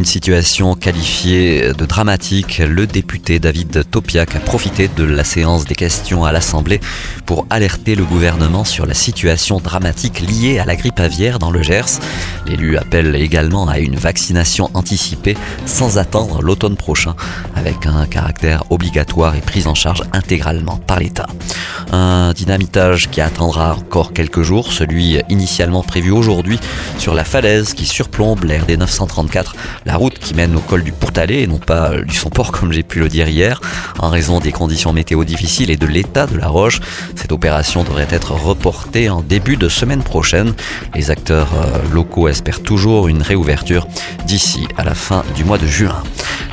Une situation qualifiée de dramatique, le député David Topiak a profité de la séance des questions à l'Assemblée pour alerter le gouvernement sur la situation dramatique liée à la grippe aviaire dans le Gers. L'élu appelle également à une vaccination anticipée sans attendre l'automne prochain, avec un caractère obligatoire et prise en charge intégralement par l'État. Un dynamitage qui attendra encore quelques jours, celui initialement prévu aujourd'hui sur la falaise qui surplombe l'air des 934 la route qui mène au col du Pourtalais et non pas du Son-Port comme j'ai pu le dire hier. En raison des conditions météo difficiles et de l'état de la roche, cette opération devrait être reportée en début de semaine prochaine. Les acteurs euh, locaux espèrent toujours une réouverture d'ici à la fin du mois de juin.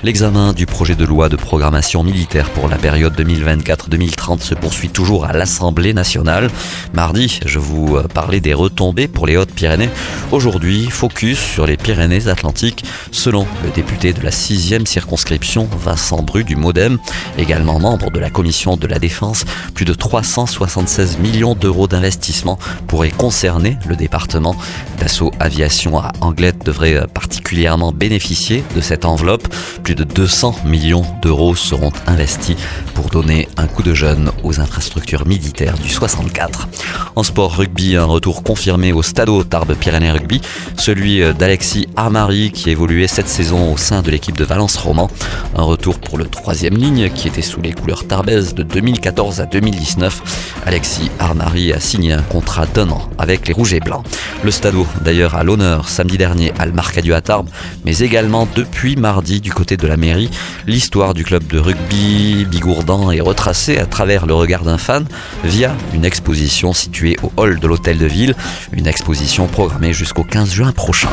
L'examen du projet de loi de programmation militaire pour la période 2024-2030 se poursuit toujours à l'Assemblée nationale. Mardi, je vous euh, parlais des retombées pour les Hautes-Pyrénées. Aujourd'hui, focus sur les Pyrénées-Atlantiques, selon le député de la 6e circonscription, Vincent Bru du Modem, également membre de la commission de la défense. Plus de 376 millions d'euros d'investissement pourraient concerner le département. Dassault Aviation à Anglette devrait euh, particulièrement bénéficier de cette enveloppe. Plus de 200 millions d'euros seront investis pour donner un coup de jeune aux infrastructures militaires du 64. En sport rugby, un retour confirmé au Stade Tarbes Pyrénées Rugby, celui d'Alexis Armari qui évoluait cette saison au sein de l'équipe de Valence Roman. Un retour pour le troisième ligne qui était sous les couleurs tarbaises de 2014 à 2019. Alexis Armari a signé un contrat d'un an avec les Rouges et Blancs. Le Stade d'ailleurs à l'honneur samedi dernier à le Marcadieu à Tarbes, mais également depuis mardi du côté de la mairie. L'histoire du club de rugby bigourdan est retracée à travers le regard d'un fan via une exposition située au hall de l'hôtel de ville, une exposition programmée jusqu'au 15 juin prochain.